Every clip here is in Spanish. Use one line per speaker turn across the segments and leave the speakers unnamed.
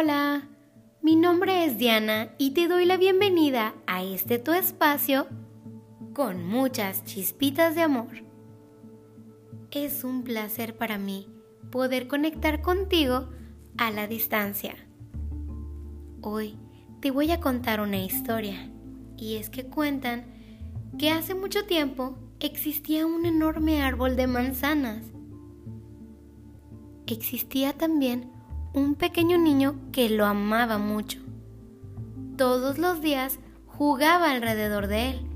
Hola, mi nombre es Diana y te doy la bienvenida a este tu espacio con muchas chispitas de amor. Es un placer para mí poder conectar contigo a la distancia. Hoy te voy a contar una historia y es que cuentan que hace mucho tiempo existía un enorme árbol de manzanas. Existía también un pequeño niño que lo amaba mucho. Todos los días jugaba alrededor de él.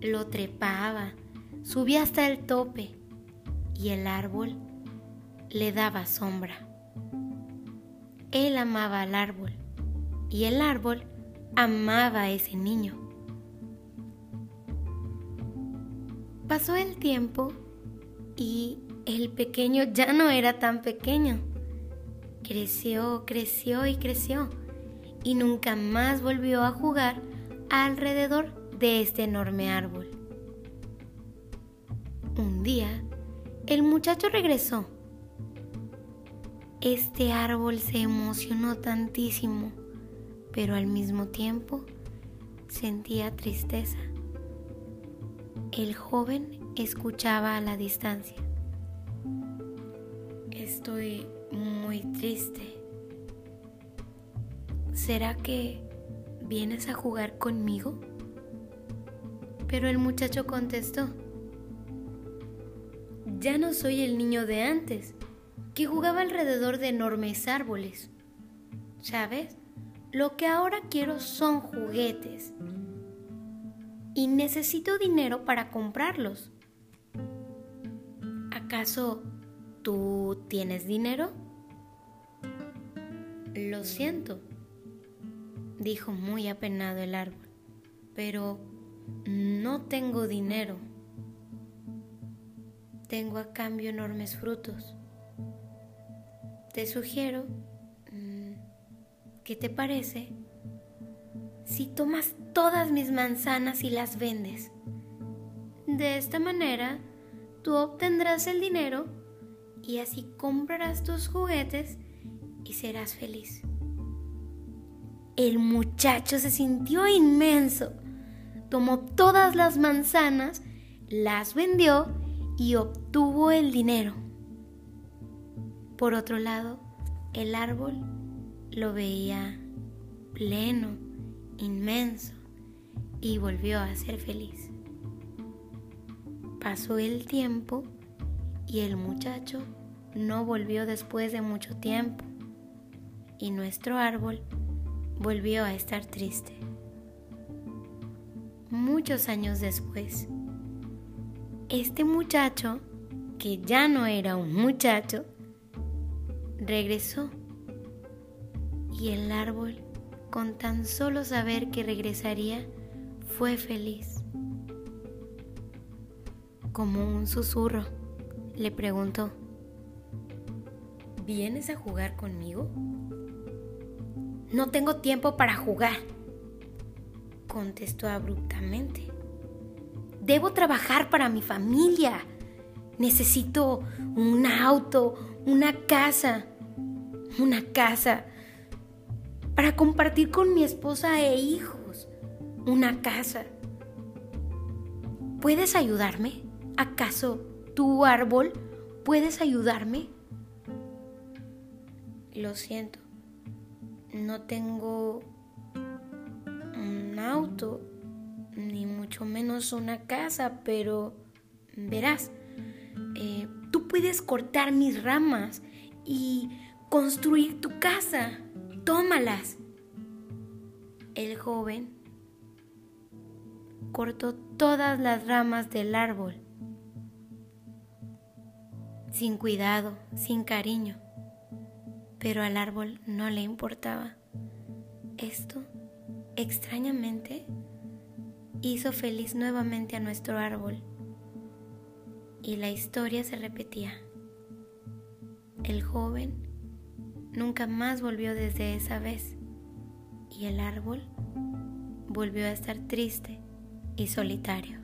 Lo trepaba, subía hasta el tope y el árbol le daba sombra. Él amaba al árbol y el árbol amaba a ese niño. Pasó el tiempo y el pequeño ya no era tan pequeño. Creció, creció y creció y nunca más volvió a jugar alrededor de este enorme árbol. Un día, el muchacho regresó. Este árbol se emocionó tantísimo, pero al mismo tiempo sentía tristeza. El joven escuchaba a la distancia. Estoy muy triste. ¿Será que vienes a jugar conmigo? Pero el muchacho contestó, ya no soy el niño de antes, que jugaba alrededor de enormes árboles. ¿Sabes? Lo que ahora quiero son juguetes. Y necesito dinero para comprarlos. ¿Acaso tú tienes dinero? Lo siento, dijo muy apenado el árbol, pero no tengo dinero. Tengo a cambio enormes frutos. Te sugiero, mm, ¿qué te parece si tomas todas mis manzanas y las vendes? De esta manera, tú obtendrás el dinero y así comprarás tus juguetes y serás feliz. El muchacho se sintió inmenso. Tomó todas las manzanas, las vendió y obtuvo el dinero. Por otro lado, el árbol lo veía pleno, inmenso, y volvió a ser feliz. Pasó el tiempo y el muchacho no volvió después de mucho tiempo y nuestro árbol volvió a estar triste. Muchos años después, este muchacho, que ya no era un muchacho, regresó y el árbol, con tan solo saber que regresaría, fue feliz. Como un susurro, le preguntó, ¿vienes a jugar conmigo? No tengo tiempo para jugar, contestó abruptamente. Debo trabajar para mi familia. Necesito un auto, una casa, una casa para compartir con mi esposa e hijos. Una casa. ¿Puedes ayudarme? ¿Acaso tu árbol puedes ayudarme? Lo siento, no tengo un auto, ni mucho menos una casa, pero verás, eh, tú puedes cortar mis ramas y construir tu casa. Tómalas. El joven cortó todas las ramas del árbol, sin cuidado, sin cariño pero al árbol no le importaba. Esto, extrañamente, hizo feliz nuevamente a nuestro árbol y la historia se repetía. El joven nunca más volvió desde esa vez y el árbol volvió a estar triste y solitario.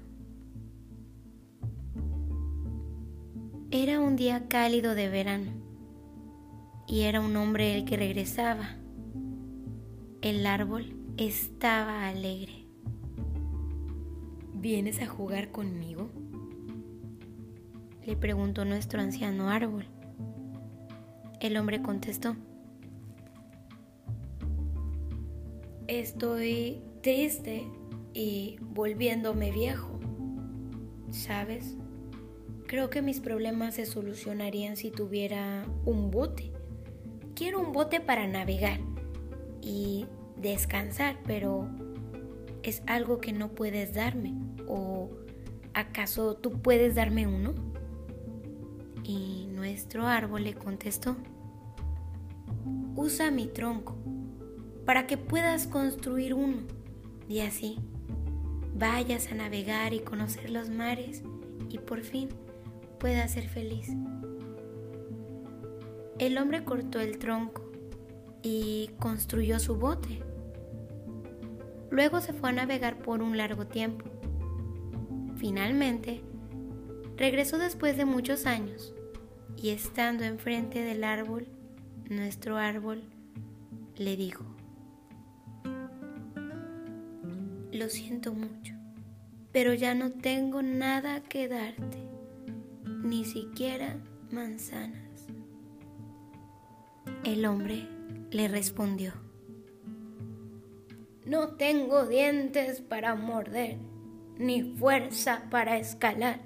Era un día cálido de verano y era un hombre el que regresaba El árbol estaba alegre. ¿Vienes a jugar conmigo? Le preguntó nuestro anciano árbol. El hombre contestó. Estoy triste y volviéndome viejo. ¿Sabes? Creo que mis problemas se solucionarían si tuviera un bote. Quiero un bote para navegar y descansar, pero es algo que no puedes darme. ¿O acaso tú puedes darme uno? Y nuestro árbol le contestó, usa mi tronco para que puedas construir uno y así vayas a navegar y conocer los mares y por fin puedas ser feliz. El hombre cortó el tronco y construyó su bote. Luego se fue a navegar por un largo tiempo. Finalmente, regresó después de muchos años y estando enfrente del árbol, nuestro árbol le dijo, lo siento mucho, pero ya no tengo nada que darte, ni siquiera manzanas. El hombre le respondió, no tengo dientes para morder, ni fuerza para escalar.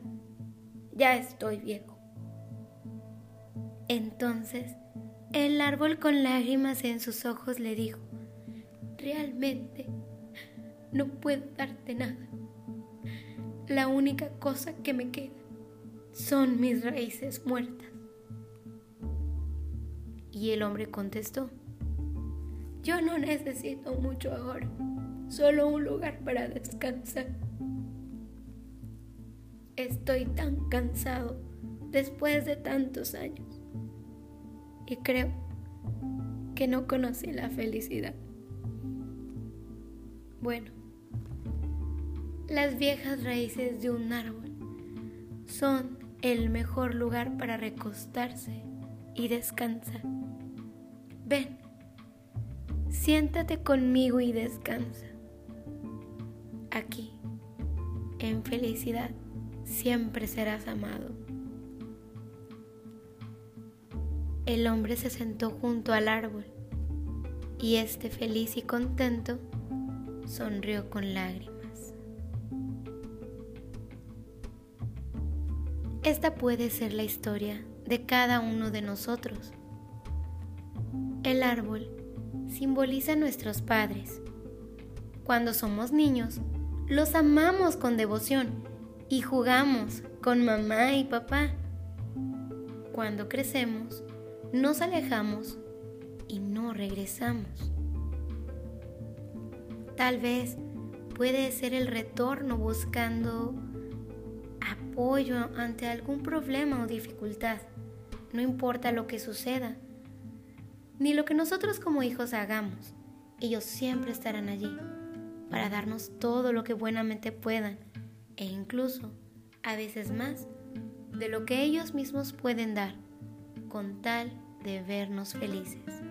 Ya estoy viejo. Entonces, el árbol con lágrimas en sus ojos le dijo, realmente no puedo darte nada. La única cosa que me queda son mis raíces muertas. Y el hombre contestó, yo no necesito mucho ahora, solo un lugar para descansar. Estoy tan cansado después de tantos años y creo que no conocí la felicidad. Bueno, las viejas raíces de un árbol son el mejor lugar para recostarse y descansar. Ven, siéntate conmigo y descansa. Aquí, en felicidad, siempre serás amado. El hombre se sentó junto al árbol y este feliz y contento sonrió con lágrimas. Esta puede ser la historia de cada uno de nosotros. El árbol simboliza a nuestros padres. Cuando somos niños, los amamos con devoción y jugamos con mamá y papá. Cuando crecemos, nos alejamos y no regresamos. Tal vez puede ser el retorno buscando apoyo ante algún problema o dificultad, no importa lo que suceda, ni lo que nosotros como hijos hagamos, ellos siempre estarán allí para darnos todo lo que buenamente puedan e incluso a veces más de lo que ellos mismos pueden dar con tal de vernos felices.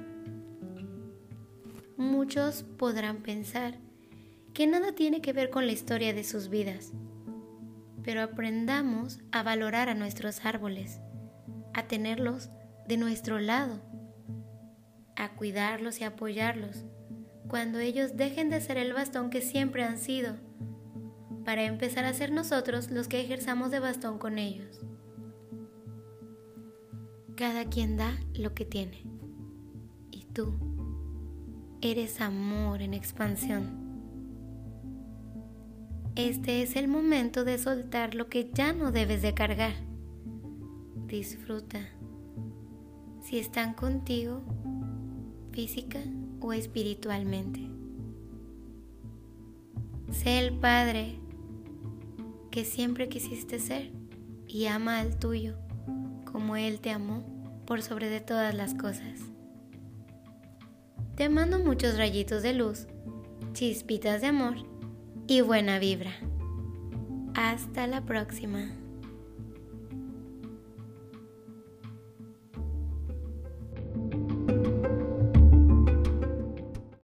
Muchos podrán pensar que nada tiene que ver con la historia de sus vidas, pero aprendamos a valorar a nuestros árboles, a tenerlos de nuestro lado, a cuidarlos y apoyarlos cuando ellos dejen de ser el bastón que siempre han sido, para empezar a ser nosotros los que ejerzamos de bastón con ellos. Cada quien da lo que tiene, y tú eres amor en expansión. Este es el momento de soltar lo que ya no debes de cargar. Disfruta. Si están contigo, física o espiritualmente. Sé el Padre que siempre quisiste ser y ama al tuyo como Él te amó por sobre de todas las cosas. Te mando muchos rayitos de luz, chispitas de amor y buena vibra. Hasta la próxima.